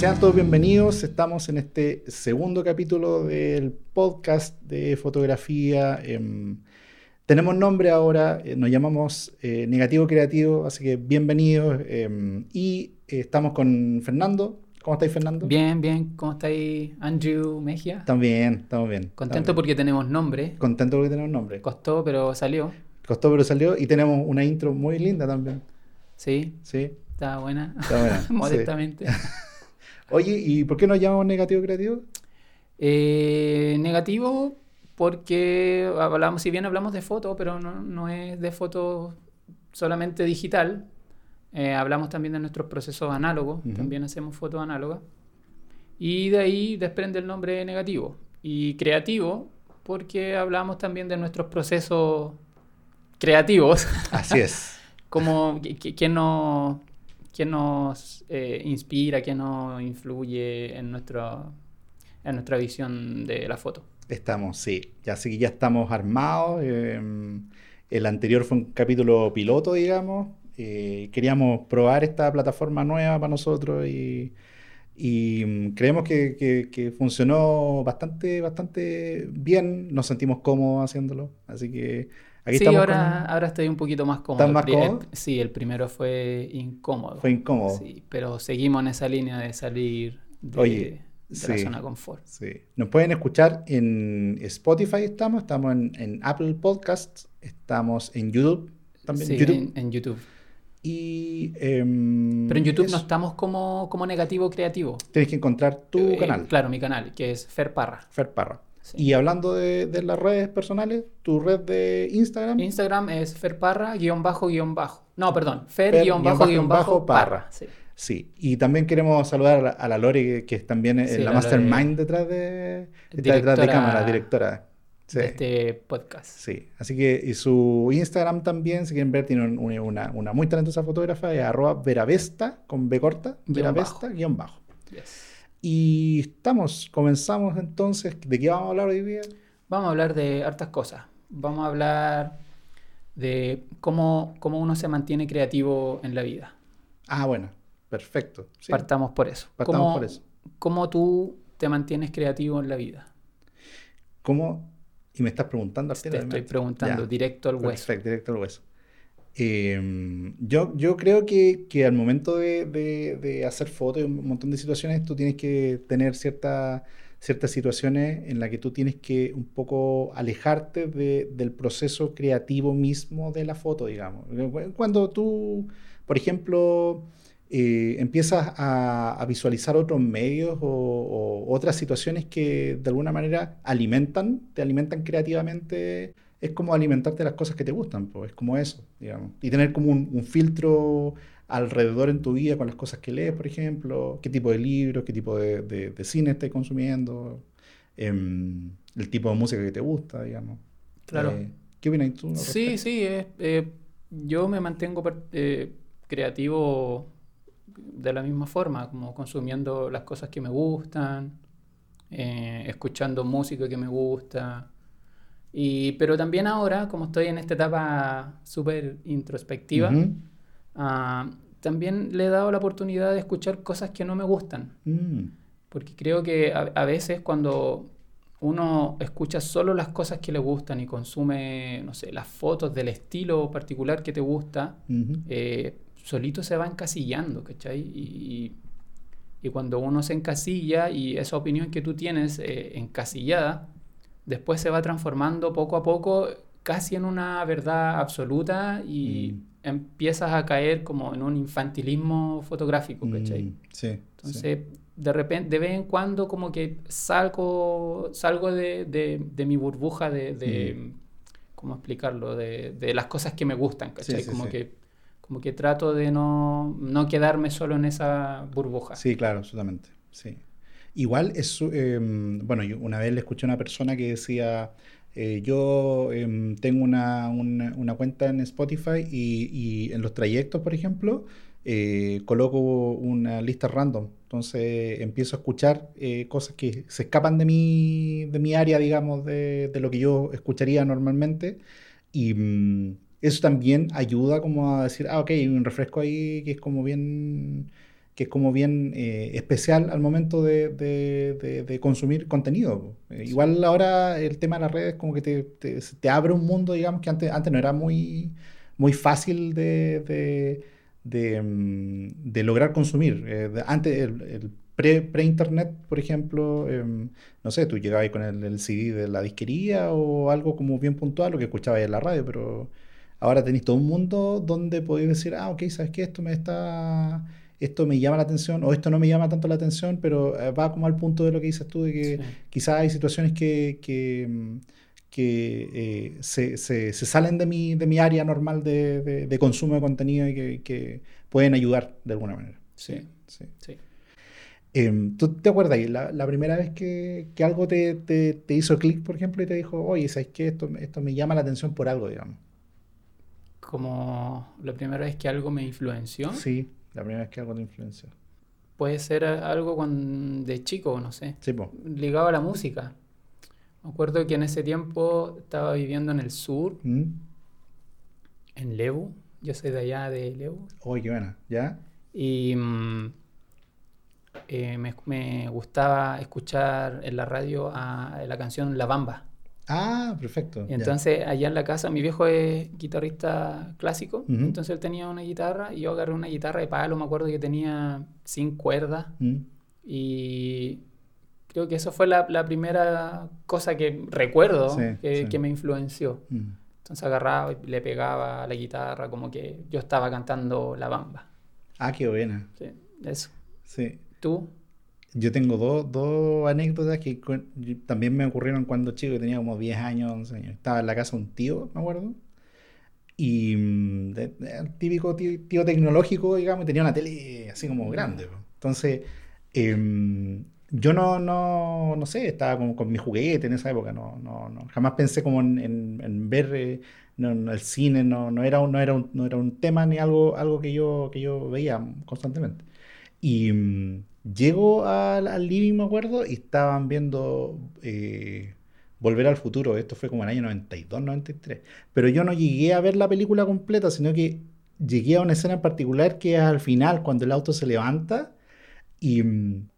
sean todos bienvenidos. Estamos en este segundo capítulo del podcast de fotografía. Em, tenemos nombre ahora, eh, nos llamamos eh, Negativo Creativo, así que bienvenidos. Em, y eh, estamos con Fernando. ¿Cómo estáis, Fernando? Bien, bien. ¿Cómo estáis, Andrew Mejia? También, estamos bien. Contento porque tenemos nombre. Contento porque tenemos nombre. Costó, pero salió. Costó, pero salió. Y tenemos una intro muy linda también. Sí. Sí. Está buena. Está buena. Modestamente. Oye, ¿y por qué nos llamamos negativo creativo? Eh, negativo porque hablamos, si bien hablamos de foto, pero no, no es de foto solamente digital. Eh, hablamos también de nuestros procesos análogos, también hacemos fotos análogas. Y de ahí desprende el nombre negativo. Y creativo porque hablamos también de nuestros procesos creativos. Así es. Como quién nos, quién nos eh, inspira, quién nos influye en, nuestro, en nuestra visión de la foto. Estamos, sí. Ya sí, ya estamos armados. Em, el anterior fue un capítulo piloto, digamos. Eh, queríamos probar esta plataforma nueva para nosotros y, y mm, creemos que, que, funcionó bastante, bastante bien. Nos sentimos cómodos haciéndolo. Así que sí, ahora, ahora estoy un poquito más cómodo. ¿Estás más cómodo? sí, el primero fue incómodo. Fue incómodo. Sí, pero seguimos en esa línea de salir de, la zona de confort. Sí. Nos pueden escuchar en Spotify, estamos, estamos en, Apple Podcasts, estamos en YouTube también. Sí, En, YouTube. Y, em, Pero en YouTube no estamos como, como negativo creativo. Tienes que encontrar tu eh, canal. Claro, mi canal, que es Fer Parra. Fer Parra. Y hablando de, las redes personales, tu red de Instagram. Instagram es ferparra guion bajo guion bajo. No, perdón, fer, guion bajo guion bajo parra. Sí. sí. y también queremos saludar a la Lori, que es también la, mastermind detrás de, detrás de cámara, directora. De este podcast. Sí, así que y su Instagram también, si quieren ver, tiene una, muy talentosa fotógrafa, es arroba veravesta, con B corta, veravesta, guion bajo. Y estamos, comenzamos entonces. ¿De qué vamos a hablar hoy día? Vamos a hablar de hartas cosas. Vamos a hablar de cómo, cómo uno se mantiene creativo en la vida. Ah, bueno, perfecto. Partamos por eso. Partamos ¿Cómo, por eso. ¿Cómo tú te mantienes creativo en la vida? ¿Cómo? Y me estás preguntando. Te estoy preguntando, directo al hueso. Perfecto, directo al hueso. Em, yo, yo creo que, que al momento de, de, hacer fotos y un montón de situaciones, tú tienes que tener cierta, ciertas situaciones en las que tú tienes que un poco alejarte del proceso creativo mismo de la foto, digamos. Cuando tú, por ejemplo, eh, empiezas a, a, visualizar otros medios o, o otras situaciones que de alguna manera alimentan, te alimentan creativamente es como alimentarte las cosas que te gustan, pues es como eso, digamos. Y tener como un, filtro alrededor en tu vida con las cosas que lees, por ejemplo, qué tipo de libros, qué tipo de, de, cine estás consumiendo, em, el tipo de música que te gusta, digamos. Claro. Eh, ¿Qué opinas tú? Sí, sí, eh, yo me mantengo eh, creativo de la misma forma, como consumiendo las cosas que me gustan, escuchando música que me gusta, y, pero también ahora, como estoy en esta etapa súper introspectiva, ah, también le he dado la oportunidad de escuchar cosas que no me gustan. Mm. Porque creo que a, veces cuando uno escucha solo las cosas que le gustan y consume, no sé, las fotos del estilo particular que te gusta, eh, solito se va encasillando, ¿cachai? Y, y, cuando uno se encasilla y esa opinión que tú tienes eh, encasillada, después se va transformando poco a poco casi en una verdad absoluta y mm. empiezas a caer como en un infantilismo fotográfico, mm, ¿cachai? sí. Entonces, de repente, de vez en cuando como que salgo, salgo de, de, mi burbuja de, de mm. ¿cómo explicarlo? De, de, las cosas que me gustan, ¿cachai? como, Que, como que trato de no, no quedarme solo en esa burbuja. Sí, claro, absolutamente, sí. Igual es, em, bueno, una vez le escuché a una persona que decía, eh, yo em, tengo una, una, cuenta en Spotify y, en los trayectos, por ejemplo, eh, coloco una lista random. Entonces empiezo a escuchar eh, cosas que se escapan de mi, de mi área, digamos, de, de lo que yo escucharía normalmente. Y mm, eso también ayuda como a decir, ah, ok, hay un refresco ahí que es como bien que es como bien eh, especial al momento de, de, de, consumir contenido. Eh, igual ahora el tema de las redes como que te, te, abre un mundo, digamos, que antes, antes no era muy, muy fácil de, de, mm, lograr consumir. Eh, antes, el, pre-internet, por ejemplo, em, no sé, tú llegabas con el, el, CD de la disquería o algo como bien puntual, lo que escuchabas en la radio, pero ahora tenéis todo un mundo donde podéis decir, ah, ok, ¿sabes qué? Esto me está esto me llama la atención o esto no me llama tanto la atención, pero eh, va como al punto de lo que dices tú, de que quizás hay situaciones que, que, mm, eh, se, se, salen de mi, de mi área normal de, de, consumo de contenido y que, que, pueden ayudar de alguna manera. Sí, sí. sí. Em, ¿Tú te acuerdas la, la primera vez que, que algo te, te, te hizo clic, por ejemplo, y te dijo, oye, ¿sabes qué? Esto, esto me llama la atención por algo, digamos. Como la primera vez que algo me influenció. Sí. La primera vez que algo te influenció. Puede ser algo cuando, de chico, no sé. Sí, Ligado a la música. Me acuerdo que en ese tiempo estaba viviendo en el sur, ¿Mm? en Lebu. Yo soy de allá de Lebu. Uy, qué buena. ¿Ya? Y mm, eh, me, me, gustaba escuchar en la radio a la canción La Bamba. Ah, perfecto. Y entonces allá en la casa, mi viejo es guitarrista clásico, entonces él tenía una guitarra y yo agarré una guitarra de palo, me acuerdo que tenía cinco cuerdas y creo que eso fue la, primera cosa que recuerdo que, me influenció. Entonces agarraba y le pegaba a la guitarra como que yo estaba cantando la bamba. Ah, qué buena. Sí, eso. Sí. ¿Tú? Yo tengo dos, dos anécdotas que también me ocurrieron cuando chico, tenía como 10 años, 11 años. Estaba en la casa de un tío, me acuerdo. Y mm, el típico tío, tecnológico, digamos, tenía una tele así como grande. Entonces, em, yo no, no, no sé, estaba como con mi juguete en esa época, no, no, no jamás pensé como en, en, ver eh, el cine, no, no, era, no, era un, no era un tema ni algo, algo que, yo, que yo veía constantemente. Y mm, Llego al, living, me acuerdo, y estaban viendo eh, Volver al Futuro. Esto fue como en el año 92, 93. Pero yo no llegué a ver la película completa, sino que llegué a una escena en particular que es al final, cuando el auto se levanta. Y mm,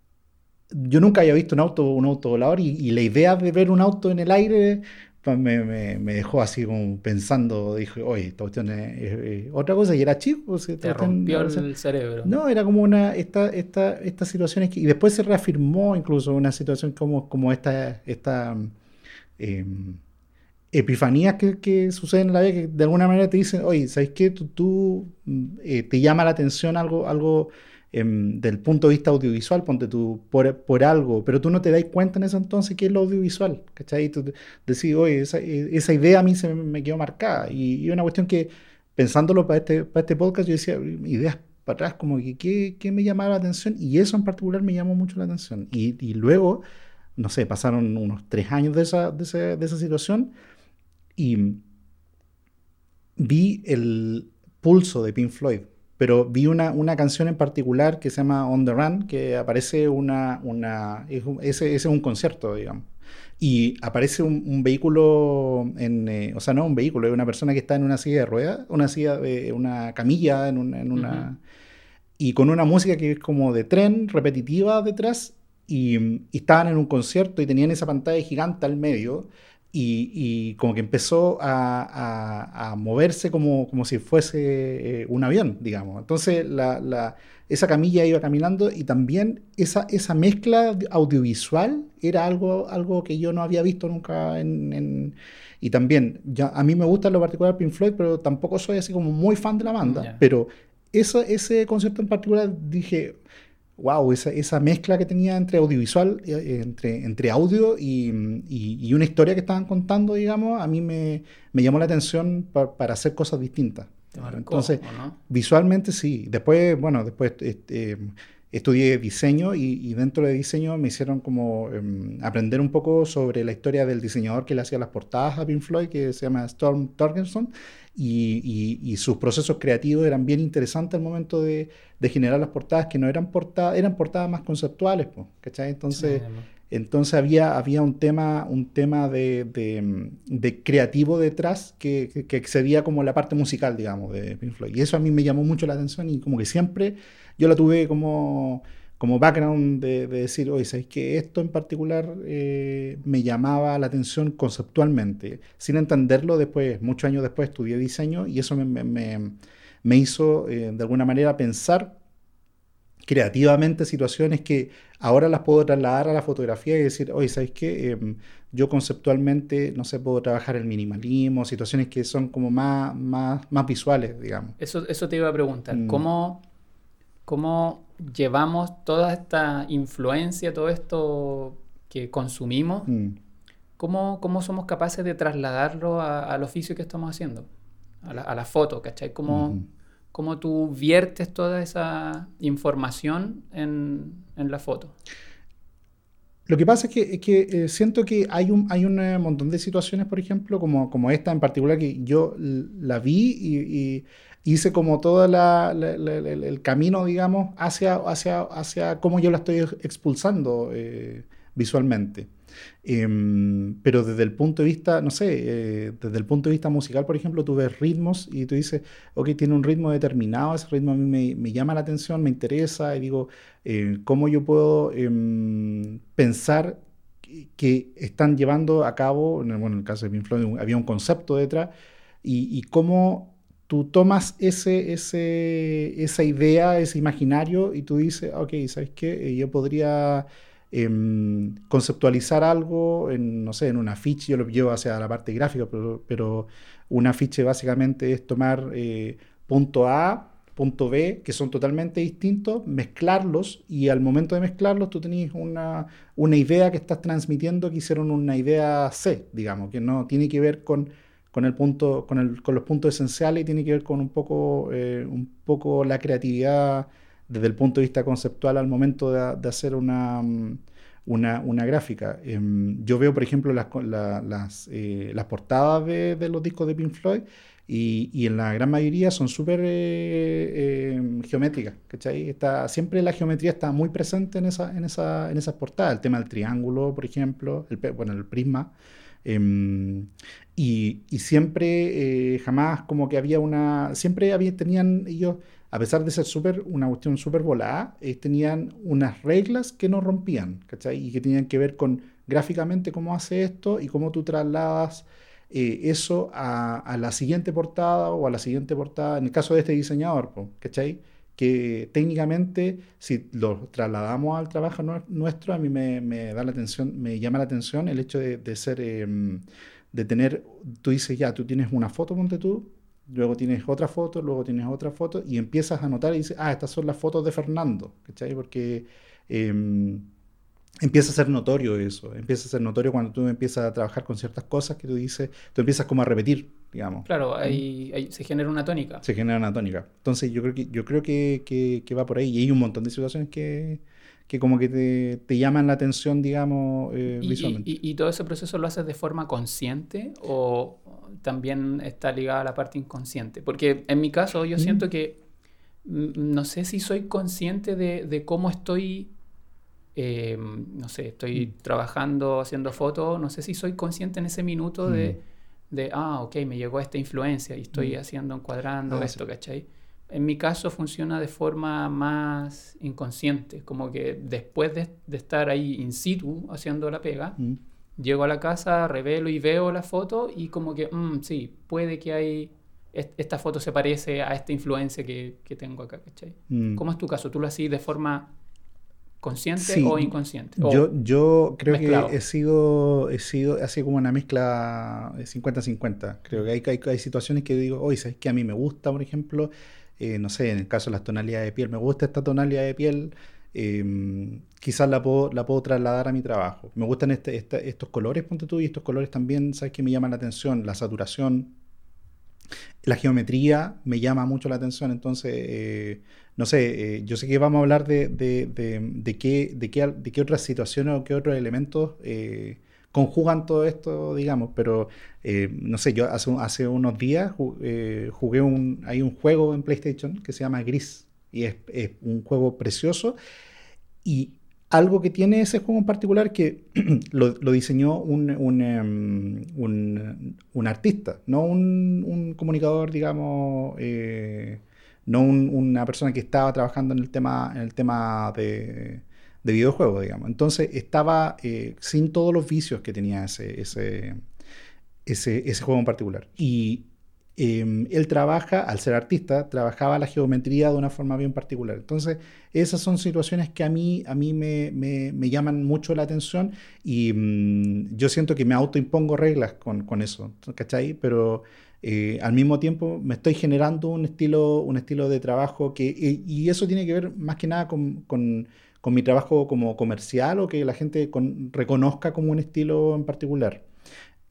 yo nunca había visto un auto, un auto volador, y, y la idea de ver un auto en el aire me, me, me, dejó así como pensando, dije, oye, esta cuestión es, otra cosa, y era chico. Pues, Te rompió el cerebro. No, era como una, esta, esta, estas situaciones, que, y después se reafirmó incluso una situación como, como esta, esta em, epifanías que, que suceden en la vida, que de alguna manera te dicen, oye, ¿sabes qué? Tú, tú mm, eh, te llama la atención algo, algo Em, del punto de vista audiovisual, ponte tú por, por, algo, pero tú no te das cuenta en ese entonces qué es lo audiovisual, ¿cachai? Tú decís, oye, esa, e, esa, idea a mí se me, quedó marcada. Y, y, una cuestión que, pensándolo para este, para este podcast, yo decía, ideas para atrás, como que qué, qué me llamaba la atención, y eso en particular me llamó mucho la atención. Y, y luego, no sé, pasaron unos tres años de esa, de esa, de esa situación, y vi el pulso de Pink Floyd pero vi una, una, canción en particular que se llama On the Run, que aparece una... una ese, es un concierto, digamos. Y aparece un, vehículo, en, eh, o sea, no un vehículo, es una persona que está en una silla de ruedas, una silla de una camilla, en, en una... Y con una música que es como de tren, repetitiva detrás, y, y estaban en un concierto y tenían esa pantalla gigante al medio y, como que empezó a, moverse como, como, si fuese eh, un avión, digamos. Entonces la, esa camilla iba caminando y también esa, esa mezcla audiovisual era algo, algo que yo no había visto nunca en... y también, ya, a mí me gusta lo particular Pink Floyd, pero tampoco soy así como muy fan de la banda. Pero eso, ese concierto en particular dije, wow, esa, esa, mezcla que tenía entre audiovisual, eh, entre, entre audio y, y, una historia que estaban contando, digamos, a mí me, me llamó la atención para hacer cosas distintas. Entonces, visualmente sí. Después, bueno, después este, estudié diseño y, dentro de diseño me hicieron como em, aprender un poco sobre la historia del diseñador que le hacía las portadas a Pink Floyd, que se llama Storm Torgerson y, sus procesos creativos eran bien interesantes al momento de, generar las portadas, que no eran portadas, eran portadas más conceptuales, ¿cachai? Entonces, Entonces había, había un tema, un tema de, de, creativo detrás que, que, excedía como la parte musical, digamos, de Pink Floyd. Y eso a mí me llamó mucho la atención y como que siempre yo la tuve como, como background de, decir, oye, ¿sabes que Esto en particular eh, me llamaba la atención conceptualmente. Sin entenderlo, después, muchos años después estudié diseño y eso me, me, me hizo eh, de alguna manera pensar creativamente situaciones que ahora las puedo trasladar a la fotografía y decir, oye, ¿sabes qué? Em, yo conceptualmente, no sé, puedo trabajar el minimalismo, situaciones que son como más, más, más visuales, digamos. Eso, eso te iba a preguntar, mm. ¿cómo, ¿cómo llevamos toda esta influencia, todo esto que consumimos, mm. ¿cómo, ¿cómo, somos capaces de trasladarlo al oficio que estamos haciendo? A la, a la foto, ¿cachai? ¿Cómo, cómo tú viertes toda esa información en, la foto. Lo que pasa es que, eh, siento que hay un, hay un eh, montón de situaciones, por ejemplo, como, como esta en particular, que yo la vi y, hice como todo el camino, digamos, hacia, hacia, hacia cómo yo la estoy expulsando eh, visualmente. Em, pero desde el punto de vista, no sé, eh, desde el punto de vista musical, por ejemplo, tú ves ritmos y tú dices, ok, tiene un ritmo determinado, ese ritmo a mí me, me llama la atención, me interesa, y digo, eh, ¿cómo yo puedo em, pensar que están llevando a cabo, bueno, en el caso de Pink Floyd había un concepto detrás, y, y cómo tú tomas ese, ese, esa idea, ese imaginario, y tú dices, ok, ¿sabes qué? Eh, yo podría Em, conceptualizar algo, en, no sé, en un afiche, yo lo llevo hacia la parte gráfica, pero, pero un afiche básicamente es tomar eh, punto A, punto B, que son totalmente distintos, mezclarlos y al momento de mezclarlos tú tenés una, una idea que estás transmitiendo que hicieron una idea C, digamos, que no tiene que ver con, con, el punto, con, el, con los puntos esenciales y tiene que ver con un poco, eh, un poco la creatividad desde el punto de vista conceptual al momento de, hacer una, mm, una, una gráfica. Em, yo veo, por ejemplo, las, las, eh, las portadas de, los discos de Pink Floyd y, y en la gran mayoría son súper eh, em, geométricas. Está, siempre la geometría está muy presente en, esa, en, esa, en esas portadas. El tema del triángulo, por ejemplo, el, bueno, el prisma. Em, y, y, siempre, eh, jamás como que había una, siempre había, tenían ellos a pesar de ser super, una cuestión súper volada, eh, tenían unas reglas que no rompían, ¿cachai? Y que tenían que ver con gráficamente cómo hace esto y cómo tú trasladas eh, eso a, la siguiente portada o a la siguiente portada, en el caso de este diseñador, ¿cachai? Que técnicamente, si lo trasladamos al trabajo nuestro, a mí me, da la atención, me llama la atención el hecho de, ser, em, de tener, tú dices ya, tú tienes una foto, ponte tú, luego tienes otra foto, luego tienes otra foto y empiezas a notar y dices, ah, estas son las fotos de Fernando, ¿cachai? Porque eh, empieza a ser notorio eso, empieza a ser notorio cuando tú empiezas a trabajar con ciertas cosas que tú dices, tú empiezas como a repetir, digamos. Claro, ahí, se genera una tónica. Se genera una tónica. Entonces yo creo que, yo creo que, que va por ahí y hay un montón de situaciones que que como que te, te llaman la atención, digamos, eh, visualmente. Y, y, todo ese proceso lo haces de forma consciente o también está ligado a la parte inconsciente? Porque en mi caso yo siento que mm, no sé si soy consciente de, de cómo estoy, eh, no sé, estoy mm. trabajando, haciendo fotos, no sé si soy consciente en ese minuto de, mm. de, ah, ok, me llegó esta influencia y estoy haciendo, encuadrando ah, esto, ¿cachai? en mi caso funciona de forma más inconsciente, como que después de, estar ahí in situ haciendo la pega, mm. llego a la casa, revelo y veo la foto y como que, mm, sí, puede que hay, esta foto se parece a esta influencia que, tengo acá, ¿cachai? Mm. ¿Cómo es tu caso? ¿Tú lo haces de forma consciente o inconsciente? yo, yo creo que he sido, he sido, así como una mezcla 50-50. Creo que hay, hay, hay, situaciones que digo, oye, ¿sabes que A mí me gusta, por ejemplo, eh, no sé, en el caso de las tonalidades de piel, me gusta esta tonalidad de piel, em, quizás la puedo, la puedo trasladar a mi trabajo. Me gustan este, estos colores, ponte tú, y estos colores también, ¿sabes que me llaman la atención? La saturación, la geometría me llama mucho la atención, entonces, eh, no sé, eh, yo sé que vamos a hablar de, de, de, qué, de, qué, de qué otras situaciones o qué otros elementos conjugan todo esto, digamos, pero eh, no sé, yo hace, hace unos días eh, jugué un, hay un juego en PlayStation que se llama Gris y es, un juego precioso y algo que tiene ese juego en particular que lo, diseñó un, em, un, un, artista, no un, comunicador, digamos, eh, no una persona que estaba trabajando en el tema, en el tema de, de videojuegos, digamos. Entonces estaba eh, sin todos los vicios que tenía ese, ese, ese, ese juego en particular. Y Em, él trabaja, al ser artista, trabajaba la geometría de una forma bien particular. Entonces, esas son situaciones que a mí, a mí me, me, llaman mucho la atención y mm, yo siento que me autoimpongo reglas con, con eso, ¿cachai? Pero eh, al mismo tiempo me estoy generando un estilo, un estilo de trabajo que, y, eso tiene que ver más que nada con, con, con mi trabajo como comercial o que la gente reconozca como un estilo en particular.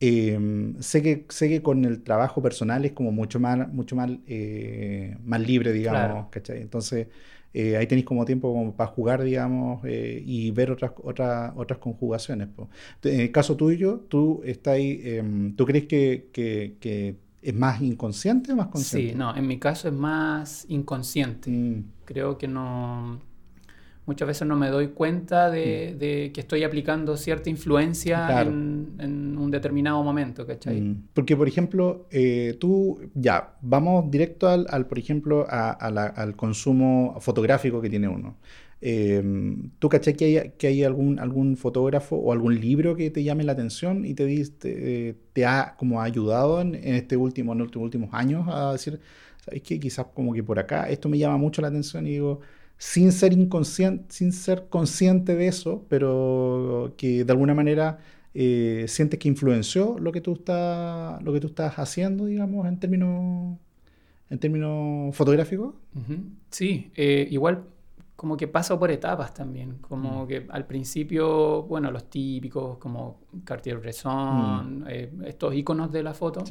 Em, sé, que, sé que con el trabajo personal es como mucho más, mucho más, eh, más libre, digamos, ¿cachai? Entonces, eh, ahí tenéis como tiempo como para jugar, digamos, eh, y ver otras, otras, otras conjugaciones. En el caso tuyo, ¿tú, estás em, ¿tú crees que, que, es más inconsciente o más consciente? Sí, no, en mi caso es más inconsciente. Mm. Creo que no muchas veces no me doy cuenta de, mm. que estoy aplicando cierta influencia en, un determinado momento, ¿cachai? Mm. Porque, por ejemplo, eh, tú, ya, vamos directo al, por ejemplo, al consumo fotográfico que tiene uno. Em, ¿Tú cachai que hay, que algún, algún fotógrafo o algún libro que te llame la atención y te, te, te ha como ayudado en, este último, en los últimos años a decir, ¿sabes qué? Quizás como que por acá esto me llama mucho la atención y digo, sin ser inconsciente, sin ser consciente de eso, pero que de alguna manera eh, sientes que influenció lo que tú estás, lo que tú estás haciendo, digamos, en términos, en términos fotográficos. Sí, eh, igual como que paso por etapas también, como mm. que al principio, bueno, los típicos como Cartier-Bresson, mm. eh, estos iconos de la foto,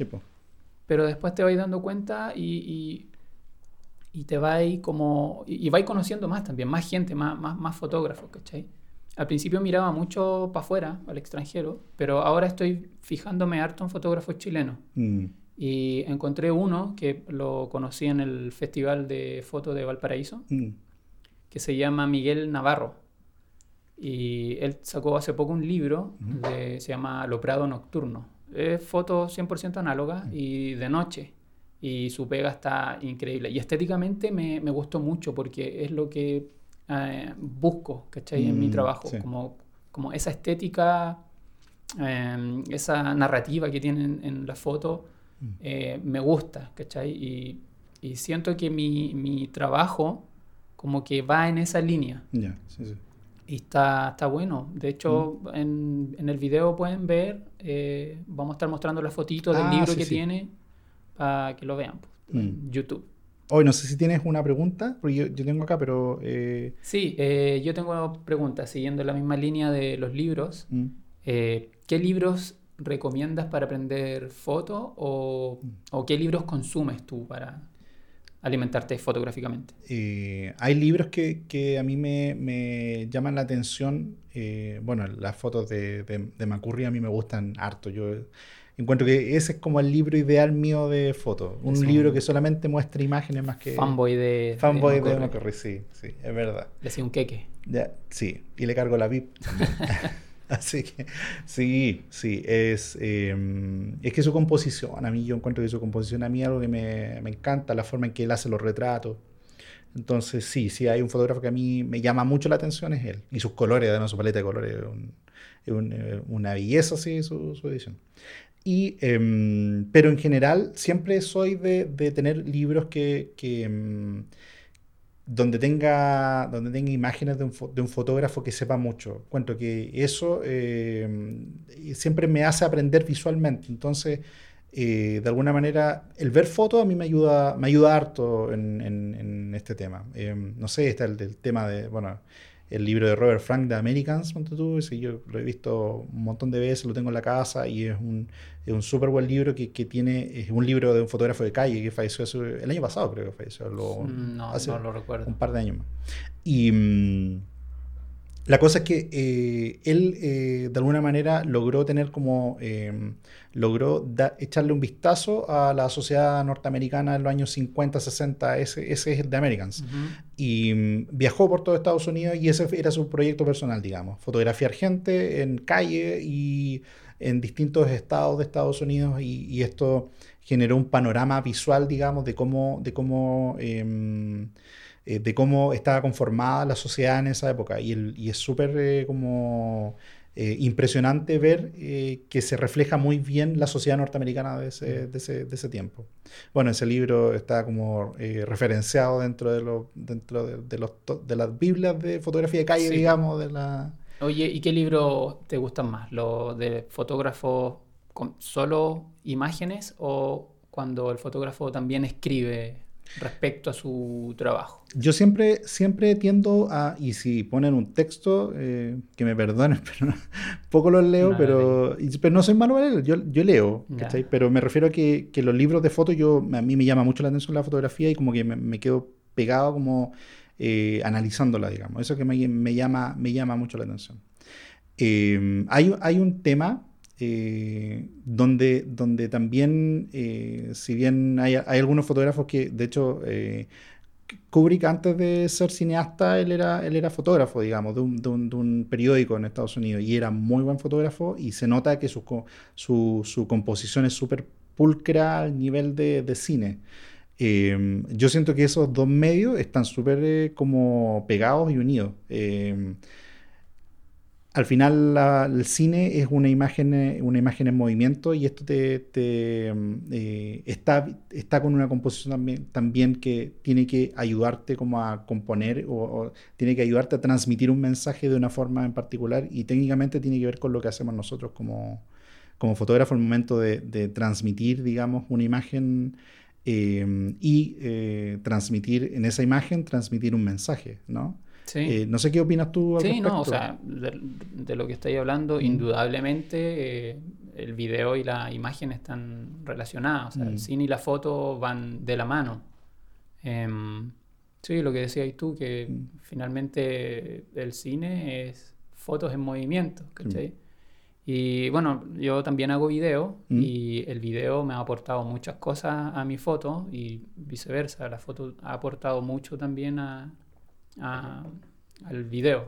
pero después te vas dando cuenta y y te vais como, y, vais conociendo más también, más gente, más, más, más fotógrafos, ¿cachai? Al principio miraba mucho para afuera, al extranjero, pero ahora estoy fijándome harto en fotógrafos chilenos. Mm. Y encontré uno que lo conocí en el Festival de Foto de Valparaíso, mm. Que se llama Miguel Navarro. Y él sacó hace poco un libro, se llama Lo Prado Nocturno. Es foto 100% análoga mm. y de noche y su pega está increíble. Y estéticamente me, me gustó mucho porque es lo que eh, busco, ¿cachai? en mi mm, trabajo, como, como esa estética, em, esa narrativa que tienen en la foto, mm. eh, me gusta, ¿cachai? Y, y siento que mi, mi, trabajo como que va en esa línea. Ya, sí, sí. Y está, está bueno. De hecho, mm. en, en, el video pueden ver, eh, vamos a estar mostrando las fotitos del ah, libro que tiene para que lo vean pues, en mm. YouTube. Hoy no sé si tienes una pregunta, porque yo, yo tengo acá, pero... Eh... Sí, eh, yo tengo preguntas, siguiendo la misma línea de los libros. Mm. ¿Qué libros recomiendas para aprender foto o, o, qué libros consumes tú para alimentarte fotográficamente? Eh, hay libros que, que a mí me, me, llaman la atención. bueno, las fotos de, de, de Macurri a mí me gustan harto. Yo encuentro que ese es como el libro ideal mío de fotos. Un libro que solamente muestra imágenes más que. Fanboy de. Fanboy de, sí, sí, es verdad. Le hacía un queque. Ya, sí, y le cargo la VIP. Así que sí, sí, es, em, es que su composición, a mí yo encuentro que su composición a mí es algo que me, me, encanta, la forma en que él hace los retratos. Entonces sí, sí, hay un fotógrafo que a mí me llama mucho la atención, es él. Y sus colores, además su paleta de colores, es eh, una belleza, sí, su, edición. Y, em, pero en general siempre soy de, de tener libros que, que em, donde, tenga, donde tenga imágenes de un, de un, fotógrafo que sepa mucho. Cuento que eso em, siempre me hace aprender visualmente. Entonces, eh, de alguna manera, el ver fotos a mí me ayuda, me ayuda harto en, en, este tema. no sé, está el, el tema de, bueno, el libro de Robert Frank de Americans, tú, yo lo he visto un montón de veces, lo tengo en la casa y es un, es un súper buen libro que, que, tiene, es un libro de un fotógrafo de calle que falleció el año pasado, creo que falleció, mm, no, hace no lo recuerdo. un par de años más. Y, mm, la cosa es que eh, él eh, de alguna manera logró tener como, eh, logró echarle un vistazo a la sociedad norteamericana en los años 50, 60, ese, ese es The Americans. Y mm, viajó por todo Estados Unidos y ese era su proyecto personal, digamos, fotografiar gente en calle y en distintos estados de Estados Unidos y, y esto generó un panorama visual, digamos, de cómo, de cómo em, eh, de cómo estaba conformada la sociedad en esa época. Y, es súper eh, como eh, impresionante ver que se refleja muy bien la sociedad norteamericana de ese, de ese, de ese tiempo. Bueno, ese libro está como referenciado dentro de, lo, dentro de, los, de las Biblias de fotografía de calle, digamos, de la... Oye, ¿y qué libro te gustan más? ¿Lo de fotógrafo con solo imágenes o cuando el fotógrafo también escribe respecto a su trabajo. Yo siempre, siempre tiendo a, y si ponen un texto, eh, que me perdonen, pero poco los leo, pero, pero no soy malo para leer, yo, yo leo, pero me refiero a que, que, los libros de fotos, yo, a mí me llama mucho la atención la fotografía y como que me, quedo pegado como eh, analizándola, digamos, eso que me, me, llama, me llama mucho la atención. Eh, hay, hay un tema eh, donde, donde también, eh, si bien hay, algunos fotógrafos que, de hecho, eh, Kubrick antes de ser cineasta, él era, él era fotógrafo, digamos, de un, de, un, periódico en Estados Unidos y era muy buen fotógrafo y se nota que su, su, su composición es súper pulcra al nivel de, de cine. yo siento que esos dos medios están súper como pegados y unidos al final el cine es una imagen, eh, una imagen en movimiento y esto te, mm, eh, está, está con una composición también, también, que tiene que ayudarte como a componer o, tiene que ayudarte a transmitir un mensaje de una forma en particular y técnicamente tiene que ver con lo que hacemos nosotros como, como fotógrafo el momento de, transmitir, digamos, una imagen eh, y transmitir en esa imagen, transmitir un mensaje, ¿no? Eh, no sé qué opinas tú al sí, no, o sea, de, lo que estáis hablando, mm. indudablemente eh, el video y la imagen están relacionadas. O sea, el mm. cine y la foto van de la mano. Em, sí, lo que decías tú, que mm. finalmente el cine es fotos en movimiento, ¿cachai? Y bueno, yo también hago video y el video me ha aportado muchas cosas a mi foto y viceversa. La foto ha aportado mucho también a, al video.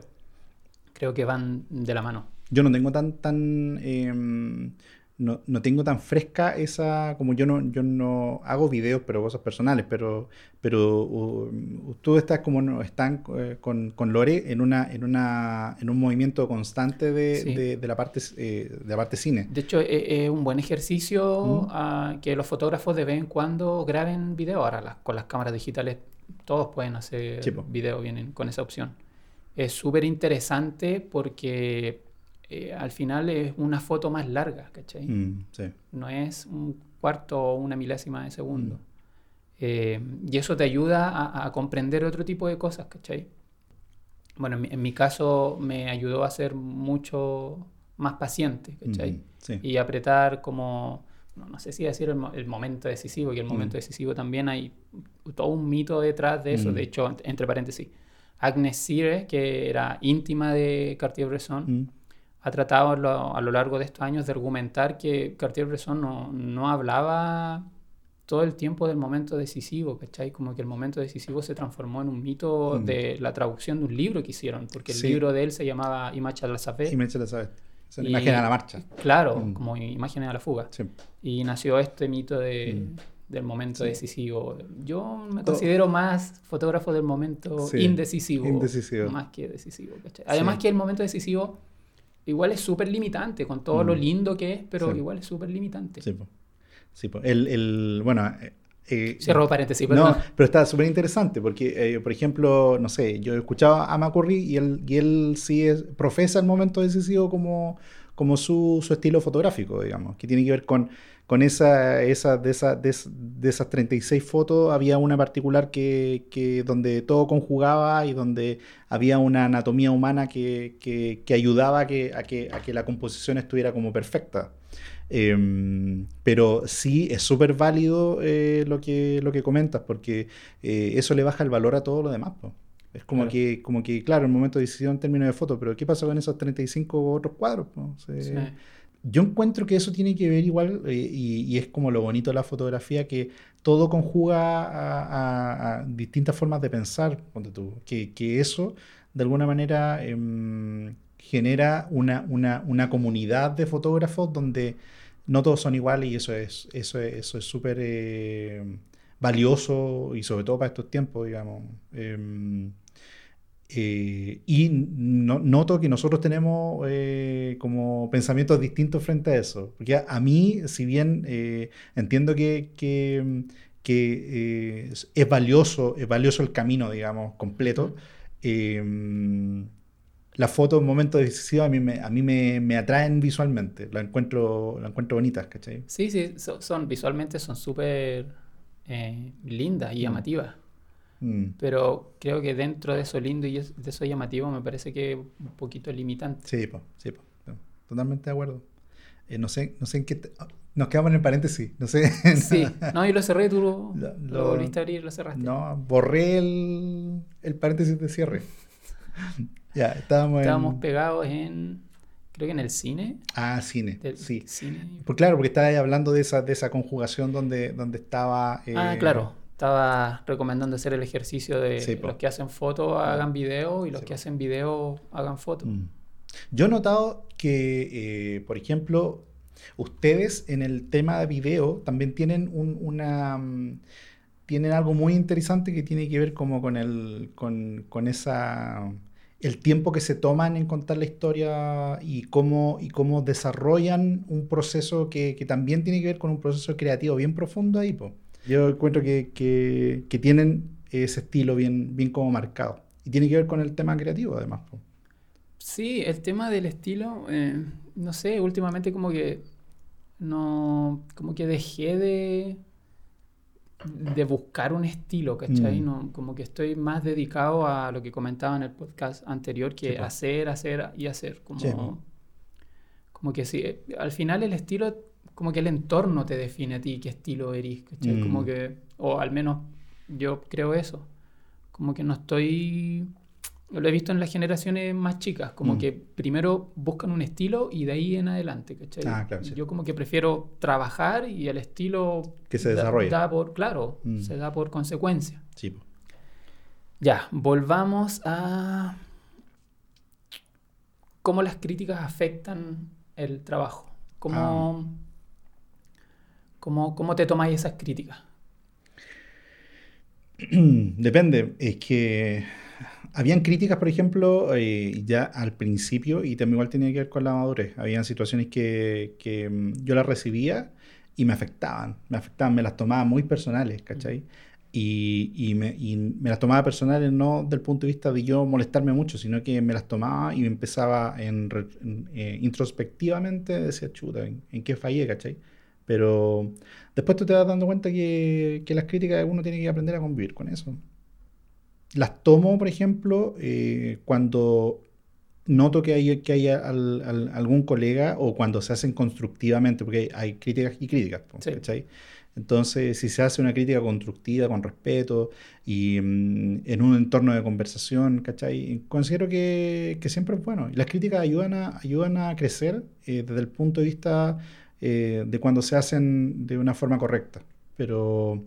Creo que van de la mano. Yo no tengo tan, tan em, no, no, tengo tan fresca esa, como yo no, yo no hago videos, pero cosas personales, pero, pero uh, tú estás como están eh, con, con, Lore en una, en una, en un movimiento constante de, de, la parte eh, de la parte cine. De hecho, e, es, un buen ejercicio mm. que los fotógrafos de vez en cuando graben video. Ahora con las cámaras digitales todos pueden hacer video, vienen con esa opción. Es súper interesante porque eh, al final es una foto más larga, ¿cachai? Mm, no es un cuarto o una milésima de segundo. Mm. Eh, y eso te ayuda a, comprender otro tipo de cosas, ¿cachai? Bueno, en mi, caso me ayudó a ser mucho más paciente, ¿cachai? Y apretar como no, sé si decir el, momento decisivo, y el momento mm. decisivo también hay todo un mito detrás de eso. De mm. hecho, entre paréntesis, Agnes Sire, que era íntima de Cartier-Bresson, mm. ha tratado a lo, largo de estos años de argumentar que Cartier-Bresson no, no, hablaba todo el tiempo del momento decisivo, ¿cachai? Como que el momento decisivo se transformó en un mito de la traducción de un libro que hicieron, porque el libro de él se llamaba Image la Savette. Imagen a la marcha. Claro, mm. como imágenes a la fuga. Y nació este mito de, mm. del momento decisivo. Yo me considero más fotógrafo del momento indecisivo, indecisivo, Más que decisivo. Además que el momento decisivo igual es súper limitante, con todo lo mm. lindo que es, pero igual es súper limitante. Sí, el, el, bueno, eh, Cierro paréntesis, pero No, pero está súper interesante porque, eh, por ejemplo, no sé, yo he escuchado a McCurry y él, y él sí es, profesa el momento decisivo como, como su, su, estilo fotográfico, digamos, que tiene que ver con, con esa, esa, de, esa, de, esas 36 fotos, había una particular que, que, donde todo conjugaba y donde había una anatomía humana que, que, que ayudaba a que, a, a que la composición estuviera como perfecta. Em, pero sí es súper válido eh, lo, que, lo que comentas, porque eh, eso le baja el valor a todo lo demás. Es como, que, como que, claro, el momento de decisión en términos de foto, pero ¿qué pasa con esos 35 otros cuadros? Yo encuentro que eso tiene que ver igual, eh, y, es como lo bonito de la fotografía, que todo conjuga a, distintas formas de pensar, tú, que, que, eso de alguna manera em, genera una, una, una, comunidad de fotógrafos donde no todos son iguales y eso es eso es eso es súper eh, valioso y sobre todo para estos tiempos, digamos. Em, eh, y noto que nosotros tenemos eh, como pensamientos distintos frente a eso. Porque a, mí, si bien entiendo que, que, que es valioso, es valioso el camino, digamos, completo, em, las fotos en momentos decisivos a mí me, a mí me, atraen visualmente, las encuentro, la encuentro bonitas, ¿cachai? Sí, sí, son, visualmente son súper eh, lindas y mm. llamativas. Mm. Pero creo que dentro de eso lindo y de eso llamativo me parece que es un poquito limitante. Sí, sí, totalmente de acuerdo. Eh, no, sé, no sé en qué... Nos quedamos en el paréntesis, no sé. Sí, no, yo lo cerré, tú lo, lo, volviste a abrir, lo cerraste. No, borré el, el paréntesis de cierre. Ya, estábamos, estábamos pegados en. Creo que en el cine. Ah, cine. sí. Cine. Pues claro, porque estaba ahí hablando de esa, de esa conjugación donde, donde estaba. ah, eh, claro. Estaba recomendando hacer el ejercicio de los que hacen foto hagan video y los que hacen video hagan foto. Mm. Yo he notado que, eh, por ejemplo, ustedes en el tema de video también tienen un, una. Mm, tienen algo muy interesante que tiene que ver como con el. con, con esa el tiempo que se toman en contar la historia y cómo, y cómo desarrollan un proceso que, también tiene que ver con un proceso creativo bien profundo ahí. Yo encuentro que, que, tienen ese estilo bien, bien como marcado. Y tiene que ver con el tema creativo además. Sí, el tema del estilo, eh, no sé, últimamente como que no, como que dejé de de buscar un estilo, ¿cachai? Mm. No, como que estoy más dedicado a lo que comentaba en el podcast anterior, que hacer, hacer y hacer. Como, como que sí, al final el estilo, como que el entorno te define a ti qué estilo eres, ¿cachai? Como mm. que, o al menos yo creo eso. Como que no estoy lo he visto en las generaciones más chicas, como mm. que primero buscan un estilo y de ahí en adelante, ¿cachai? Ah, Yo como que prefiero trabajar y el estilo... Que se desarrolle. Da, por, claro, mm. se da por consecuencia. Sí. Ya, volvamos a cómo las críticas afectan el trabajo. ¿Cómo, ah. cómo, cómo te tomáis esas críticas? Depende, es que habían críticas, por ejemplo, eh, ya al principio, y también igual tenía que ver con la madurez. Habían situaciones que, que mm, yo las recibía y me afectaban, me afectaban, me las tomaba muy personales, ¿cachai? Y, y, me, y, me, las tomaba personales no del punto de vista de yo molestarme mucho, sino que me las tomaba y me empezaba en, eh, introspectivamente, decía, chuta, ¿en, qué fallé, cachai? Pero después tú te vas dando cuenta que, que las críticas uno tiene que aprender a convivir con eso las tomo, por ejemplo, eh, cuando noto que hay, que hay algún colega o cuando se hacen constructivamente, porque hay, críticas y críticas, Entonces, si se hace una crítica constructiva, con respeto y mm, en un entorno de conversación, ¿cachai? Considero que, siempre es bueno. Las críticas ayudan a, ayudan a crecer eh, desde el punto de vista eh, de cuando se hacen de una forma correcta. Pero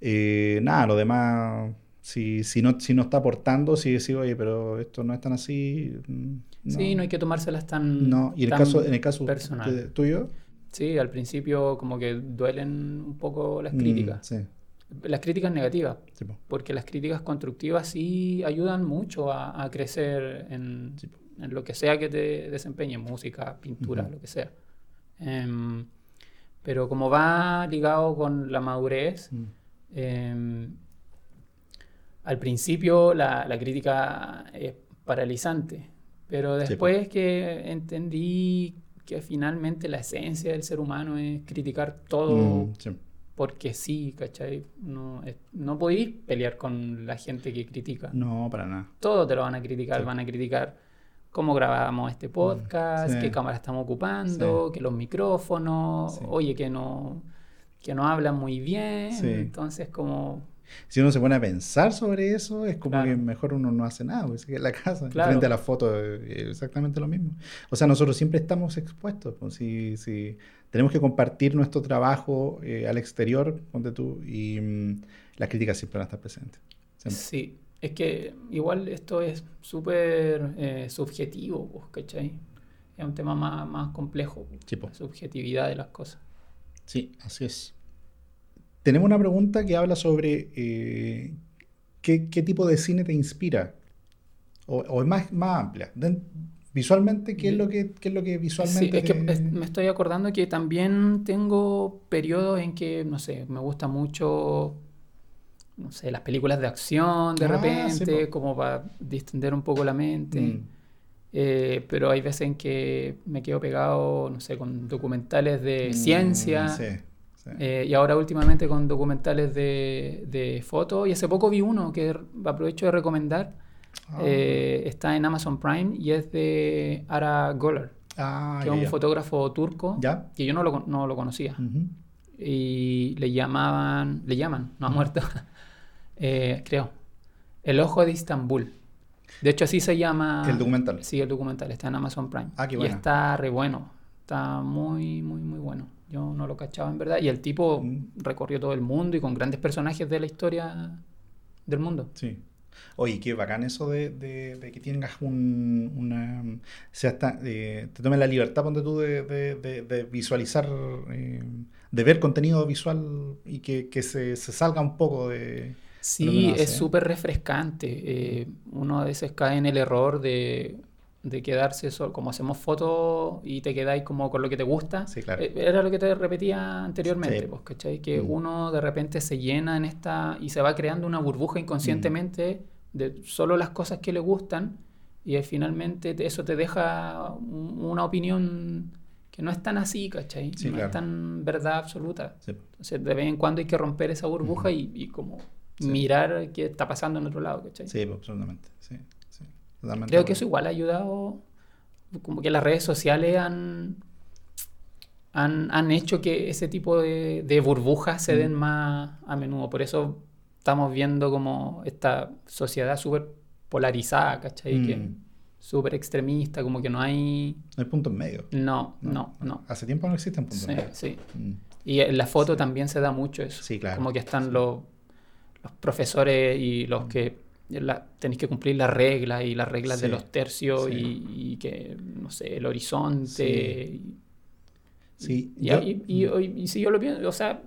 nada, lo demás si, si, no, si no está aportando, si decís, oye, pero esto no es tan así. Mm, sí, no hay que tomárselas tan. No, y en, el caso, en el caso personal. tuyo. Sí, al principio como que duelen un poco las mm, críticas. sí. Las críticas negativas. porque las críticas constructivas sí ayudan mucho a, crecer en, en, lo que sea que te desempeñe, música, pintura, lo que sea. Em, pero como va ligado con la madurez, mm. em, al principio la, crítica es paralizante, pero después pues. que entendí que finalmente la esencia del ser humano es criticar todo mm, porque sí, ¿cachai? No, no podéis pelear con la gente que critica. No, para nada. Todo te lo van a criticar, van a criticar cómo grabamos este mm, podcast, qué cámara estamos ocupando, que los micrófonos, oye, que no, que no hablan muy bien, entonces como Si uno se pone a pensar sobre eso, es como que mejor uno no hace nada, porque la casa, frente a la foto, es exactamente lo mismo. O sea, nosotros siempre estamos expuestos. Pues, si, si tenemos que compartir nuestro trabajo eh, al exterior, ponte tú, y mm, las críticas siempre van a estar presentes. Sí, es que igual esto es súper eh, subjetivo, pues, ¿cachai? Es un tema más, más complejo, la subjetividad de las cosas. Sí, así es. Tenemos una pregunta que habla sobre eh, ¿qué, tipo de cine te inspira. O, es más, más amplia. visualmente, ¿qué es, lo que, es lo que visualmente... Sí, es que me estoy acordando que también tengo periodos en que, no sé, me gusta mucho no sé, las películas de acción de ah, repente, como para distender un poco la mente. Mm. Eh, pero hay veces en que me quedo pegado, no sé, con documentales de mm, ciencia. Eh, y ahora últimamente con documentales de, de foto. Y hace poco vi uno que aprovecho de recomendar. Ah. Eh, está en Amazon Prime y es de Ara Goller, ah, que es un fotógrafo turco que yo no lo, no lo conocía. Y le llamaban, le llaman, no ha muerto, Eh, creo. El Ojo de Istambul. De hecho, así se llama. El documental. Sí, el documental. Está en Amazon Prime. Ah, qué bueno. Y está re bueno. Está muy, muy, muy bueno. Yo no lo cachaba en verdad. Y el tipo mm. recorrió todo el mundo y con grandes personajes de la historia del mundo. Sí. Oye, qué bacán eso de, que tengas un, una... O sea, te tomes la libertad, ponte tú, de, visualizar, eh, de ver contenido visual y que, se, se, salga un poco de, Sí, es súper refrescante. Eh, uno a veces cae en el error de, quedarse solo, como hacemos fotos y te quedáis como con lo que te gusta. Sí, claro. Eh, era lo que te repetía anteriormente, pues, ¿cachai? Que mm. uno de repente se llena en esta y se va creando una burbuja inconscientemente mm. de solo las cosas que le gustan y finalmente eso te deja una opinión que no es tan así, ¿cachai? no es tan verdad absoluta. Entonces de vez en cuando hay que romper esa burbuja y, y como mirar qué está pasando en otro lado, ¿cachai? Sí, pues, absolutamente. Sí, Creo que eso igual ha ayudado, como que las redes sociales han, han, hecho que ese tipo de, burbujas se den mm. más a menudo. Por eso estamos viendo como esta sociedad súper polarizada, ¿cachai? Que mm. súper extremista, como que no hay... No hay puntos medios. No, no, no, Hace tiempo no existen puntos medios. Sí, mm. Y en la foto también se da mucho eso. Sí, claro. Como que están los los profesores y los que tenéis que cumplir las reglas y las reglas de los tercios y, que, no sé, el horizonte. Sí. Y, y, si yo lo pienso, o sea,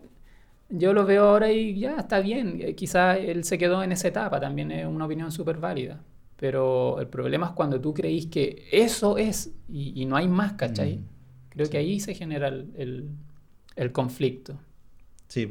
yo lo veo ahora y ya está bien. Eh, quizás él se quedó en esa etapa, también es una opinión súper válida. Pero el problema es cuando tú creís que eso es y, no hay más, ¿cachai? Creo que ahí se genera el, el conflicto. Sí.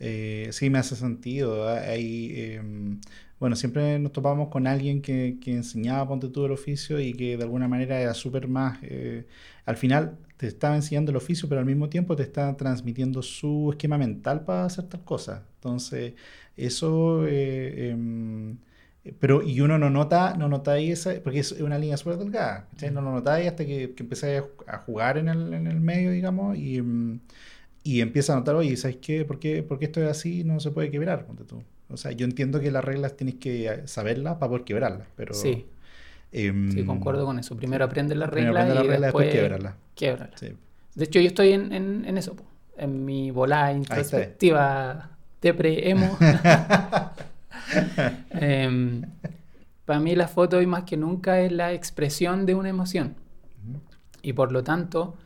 Eh, sí, me hace sentido. Hay, em, bueno, siempre nos topamos con alguien que, que, enseñaba, ponte tú, el oficio y que de alguna manera era súper más... Eh, al final te estaba enseñando el oficio, pero al mismo tiempo te está transmitiendo su esquema mental para hacer tal cosa. Entonces, eso... Eh, em, pero, y uno no nota, no nota ahí esa, porque es una línea súper delgada, No lo notáis hasta que, que empecé a jugar en el, en el medio, digamos, y... Em, y empieza a notar, oye, ¿sabes qué, ¿Por qué esto es así? No se puede quebrar, ponte tú. O sea, yo entiendo que las reglas tienes que saberlas para poder quebrarlas, pero... Sí. Em, sí, concuerdo con eso. Primero aprende las reglas y después, después quiebrala. De hecho, yo estoy en, en, eso, en mi volada introspectiva de pre-emo. Em, para mí la foto hoy más que nunca es la expresión de una emoción. Y por lo tanto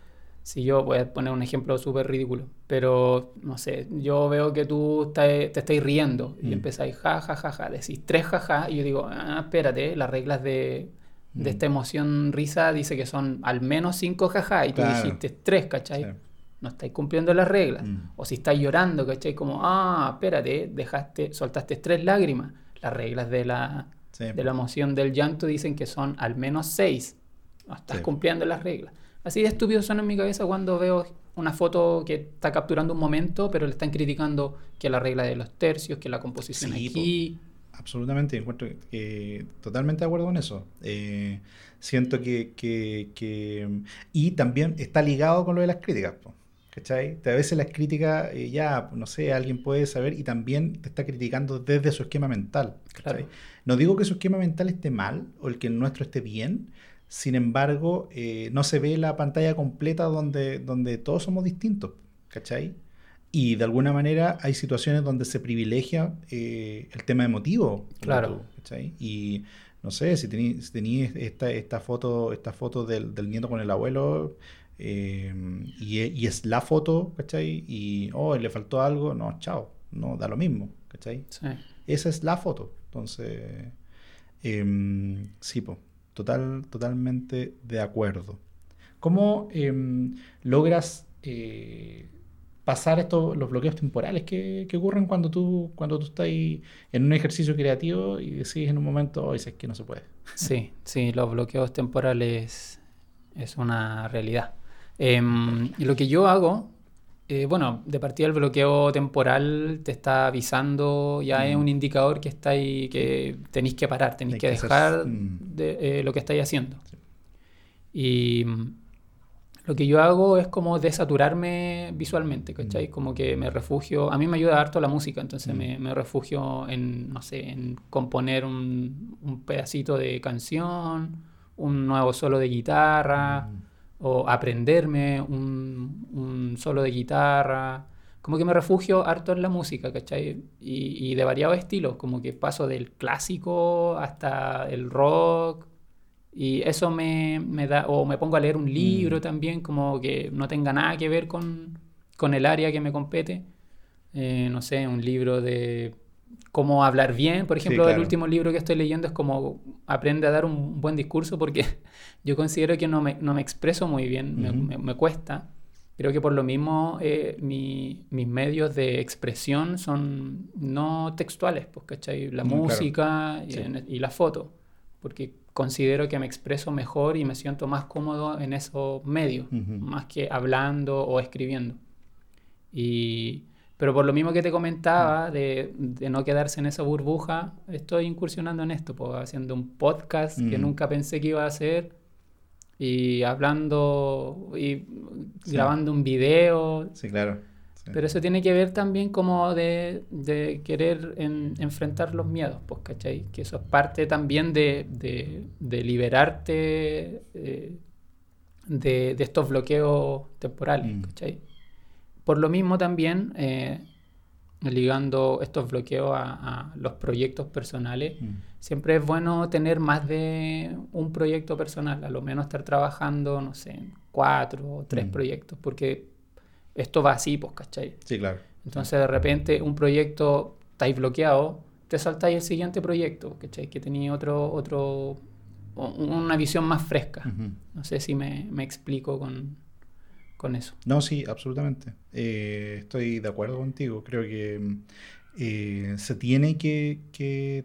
si yo voy a poner un ejemplo súper ridículo, pero no sé, yo veo que tú te, te estáis riendo y mm. empezáis ja, ja, ja, ja, decís tres ja, ja, y yo digo, ah, espérate, las reglas de, de mm. esta emoción risa dice que son al menos cinco jaja y tú dijiste tres, ¿cachai? No estáis cumpliendo las reglas. Mm. O si estáis llorando, ¿cachai? Como, ah, espérate, dejaste, soltaste tres lágrimas. Las reglas de la, de la emoción del llanto dicen que son al menos seis. No estás cumpliendo las reglas. Así de estúpido son en mi cabeza cuando veo una foto que está capturando un momento, pero le están criticando que la regla de los tercios, que la composición aquí. absolutamente, encuentro que totalmente de acuerdo con eso. Eh, siento que, que, Y también está ligado con lo de las críticas. ¿Cachai? A veces las críticas, eh, ya, no sé, alguien puede saber y también te está criticando desde su esquema mental. Claro. No digo que su esquema mental esté mal o el que el nuestro esté bien, sin embargo, eh, no se ve la pantalla completa donde, donde todos somos distintos, ¿cachai? Y de alguna manera hay situaciones donde se privilegia eh, el tema emotivo. Claro. ¿cachai? Y no sé, si tenías si esta, esta foto, esta foto del, del nieto con el abuelo, eh, y, es la foto, ¿cachai? Y, oh, le faltó algo, no, chao, no, da lo mismo, ¿cachai? Sí. Esa es la foto. Entonces, em, sí, pues, total, totalmente de acuerdo. ¿Cómo em, logras eh, pasar estos, los bloqueos temporales que, ocurren cuando tú, cuando tú estás en un ejercicio creativo y decís en un momento, es que no se puede? Sí, sí, los bloqueos temporales es una realidad. Em, lo que yo hago, eh, bueno, de partida el bloqueo temporal te está avisando, ya es mm. un indicador que está ahí, que tenéis que parar, tenéis que, dejar mm. de, eh, lo que estáis haciendo. Y mm, lo que yo hago es como desaturarme visualmente, ¿cachai? Como que me refugio, a mí me ayuda harto la música, entonces me, me, refugio en, no sé, en componer un, un pedacito de canción, un nuevo solo de guitarra o aprenderme un, un, solo de guitarra. Como que me refugio harto en la música, ¿cachai? Y, y de variados estilos, como que paso del clásico hasta el rock. Y eso me, me da, o me pongo a leer un libro mm. también, como que no tenga nada que ver con, con el área que me compete. Eh, no sé, un libro de cómo hablar bien. Por ejemplo, el último libro que estoy leyendo es como aprende a dar un buen discurso porque yo considero que no me, no me expreso muy bien, me, me, cuesta. Creo que por lo mismo eh, mi, mis medios de expresión son no textuales, pues, ¿cachai? La mm, música y, la foto, porque considero que me expreso mejor y me siento más cómodo en esos medios, más que hablando o escribiendo. Y pero por lo mismo que te comentaba, mm. de, de, no quedarse en esa burbuja, estoy incursionando en esto, pues, haciendo un podcast que mm. nunca pensé que iba a hacer y hablando y grabando un video. Sí, claro. Pero eso tiene que ver también como de, de querer enfrentar los miedos, pues, ¿cachai? Que eso es parte también de, de liberarte eh, de, estos bloqueos temporales, mm. ¿cachai? Por lo mismo también, eh, ligando estos bloqueos a, los proyectos personales, mm. siempre es bueno tener más de un proyecto personal, a lo menos estar trabajando, no sé, cuatro o tres mm. proyectos, porque esto va así, pues, ¿cachai? Sí, claro. Entonces de repente un proyecto estáis bloqueado, te saltáis el siguiente proyecto, ¿cachai? Que tenía otro, otro, una visión más fresca. No sé si me, me explico con, con eso. No, sí, absolutamente. Eh, estoy de acuerdo contigo. Creo que eh, se tiene que,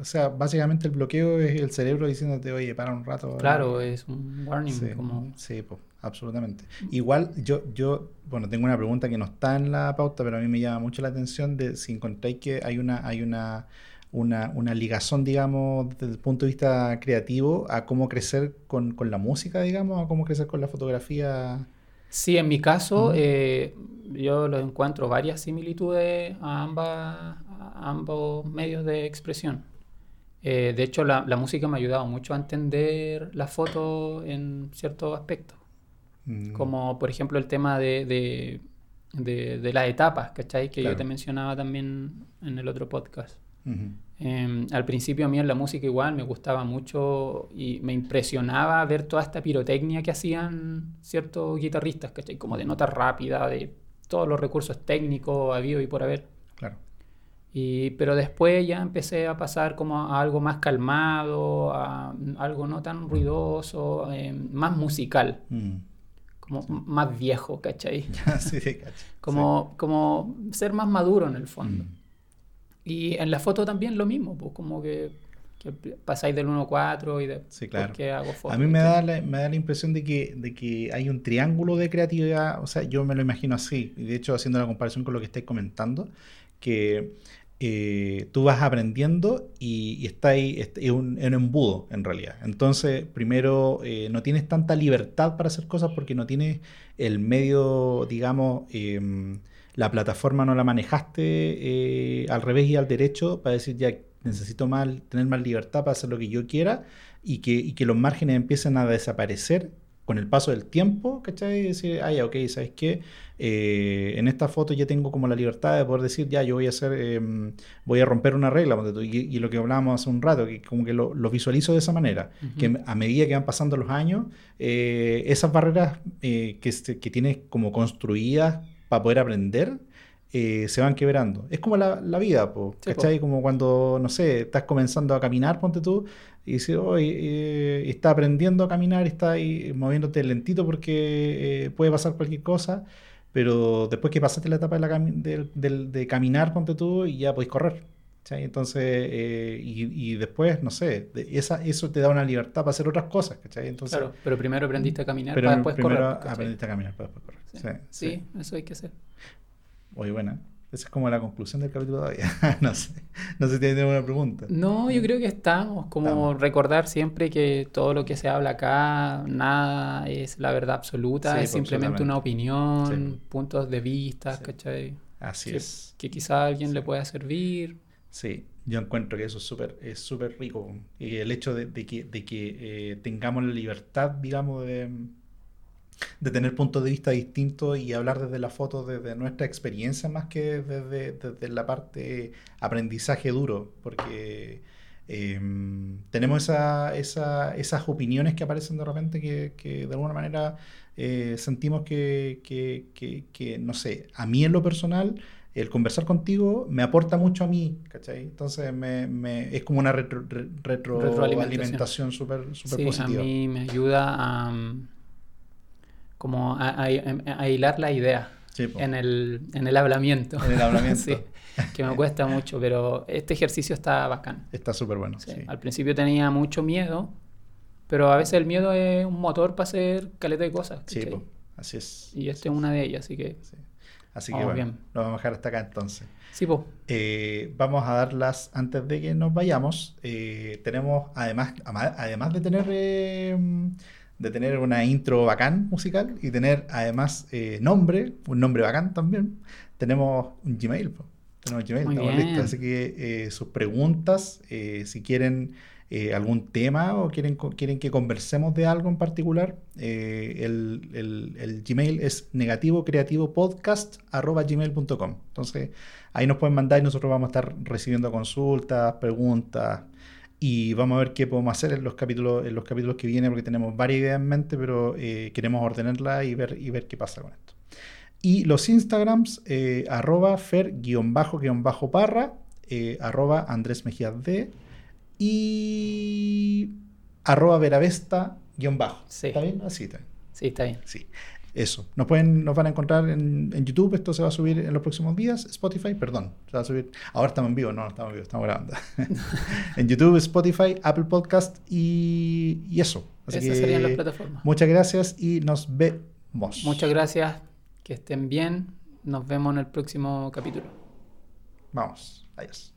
o sea, básicamente el bloqueo es el cerebro diciéndote, oye, para un rato. Claro, es un warning. Sí, como... sí pues, absolutamente. Igual yo, yo, bueno, tengo una pregunta que no está en la pauta, pero a mí me llama mucho la atención de si encontráis que hay una, hay una, una, una ligazón, digamos, desde el punto de vista creativo a cómo crecer con, con la música, digamos, a cómo crecer con la fotografía. Sí, en mi caso, eh, yo lo encuentro varias similitudes a, ambas, ambos medios de expresión. Eh, de hecho, la, música me ha ayudado mucho a entender la foto en ciertos aspectos. Mm. Como, por ejemplo, el tema de, de, las etapas, ¿cachai? Que yo te mencionaba también en el otro podcast. Em, al principio a mí en la música igual me gustaba mucho y me impresionaba ver toda esta pirotecnia que hacían ciertos guitarristas, ¿cachai? Como de nota rápida, de todos los recursos técnicos habido y por haber. Claro. Y, pero después ya empecé a pasar como a algo más calmado, a algo no tan ruidoso, em, más musical. Mm. Como más viejo, ¿cachai? sí, como, como ser más maduro en el fondo. Mm. Y en la foto también lo mismo, pues como que, pasáis del 1 a 4 y de sí, claro. hago fotos. A mí me da, la, me da la impresión de que, de que hay un triángulo de creatividad, o sea, yo me lo imagino así, y de hecho haciendo la comparación con lo que estáis comentando, que eh, tú vas aprendiendo y, está ahí, es un, embudo en realidad. Entonces, primero, eh, no tienes tanta libertad para hacer cosas porque no tienes el medio, digamos, em, la plataforma no la manejaste eh, al revés y al derecho para decir ya necesito más, tener más libertad para hacer lo que yo quiera y que, y que los márgenes empiecen a desaparecer con el paso del tiempo, ¿cachai? Y decir, ah, ya, ok, ¿sabes qué? Eh, en esta foto ya tengo como la libertad de poder decir, ya, yo voy a hacer, em, voy a romper una regla, y, lo que hablábamos hace un rato, que como que lo, visualizo de esa manera, que a medida que van pasando los años, eh, esas barreras que, que tienes como construidas para poder aprender, se van quebrando. Es como la, vida, ¿cachai? Como cuando, no sé, estás comenzando a caminar, ponte tú, y dice, eh, está aprendiendo a caminar, está ahí moviéndote lentito porque eh, puede pasar cualquier cosa, pero después que pasaste la etapa de, de, caminar, ponte tú, y ya podéis correr. Entonces, eh, y, después, no sé, esa, eso te da una libertad para hacer otras cosas, ¿cachai? Entonces, claro, pero primero aprendiste a caminar para después correr. aprendiste a caminar para después correr. Sí, eso hay que hacer. Muy buena. Esa es como la conclusión del capítulo todavía. no sé. No sé si tiene alguna pregunta. No, yo creo que estamos. Como recordar siempre que todo lo que se habla acá, nada es la verdad absoluta, es simplemente una opinión, puntos de vista, ¿cachai? Así es. Que quizá a alguien le pueda servir. Sí, yo encuentro que eso es súper es súper rico. Y el hecho de, que, de que eh, tengamos la libertad, digamos, de de tener puntos de vista distintos y hablar desde la foto, desde nuestra experiencia más que desde, la parte aprendizaje duro, porque em, tenemos esa, esas opiniones que aparecen de repente que, de alguna manera eh, sentimos que, que, no sé, a mí en lo personal, el conversar contigo me aporta mucho a mí, ¿cachai? Entonces me, es como una retro, retroalimentación súper super sí, A mí me ayuda a como a, hilar la idea en, el, en el hablamiento. En el hablamiento. sí, que me cuesta mucho, pero este ejercicio está bacán. Está súper bueno. Sí. Al principio tenía mucho miedo, pero a veces el miedo es un motor para hacer caleta de cosas. Sí, así es. Y esta es una de ellas, así que... Así que bueno, lo vamos a dejar hasta acá entonces. Sí, pues. vamos a darlas antes de que nos vayamos. Eh, tenemos, además, además de tener eh, de tener una intro bacán musical y tener además eh, nombre, un nombre bacán también, tenemos un Gmail. Tenemos Gmail, estamos listos. Así que eh, sus preguntas, eh, si quieren algún tema o quieren, quieren que conversemos de algo en particular, el, el, Gmail es negativo creativo podcast gmail.com. Entonces ahí nos pueden mandar y nosotros vamos a estar recibiendo consultas, preguntas y vamos a ver qué podemos hacer en los capítulos, en los capítulos que vienen, porque tenemos varias ideas en mente, pero eh, queremos ordenarla y ver, y ver qué pasa con esto. Y los Instagrams, eh, arroba fer-parra, eh, arroba Andrés Mejías D y arroba veravesta-bajo. ¿Está bien? Así está bien. Sí, está bien. Sí. Eso. Nos, pueden, nos van a encontrar en, YouTube. Esto se va a subir en los próximos días. Spotify, perdón. Se va a subir. Ahora estamos en vivo. No, estamos en vivo. Estamos grabando. en YouTube, Spotify, Apple Podcast y, y eso. Así Esas serían las plataformas. Muchas gracias y nos vemos. Muchas gracias. Que estén bien. Nos vemos en el próximo capítulo. Vamos. Adiós.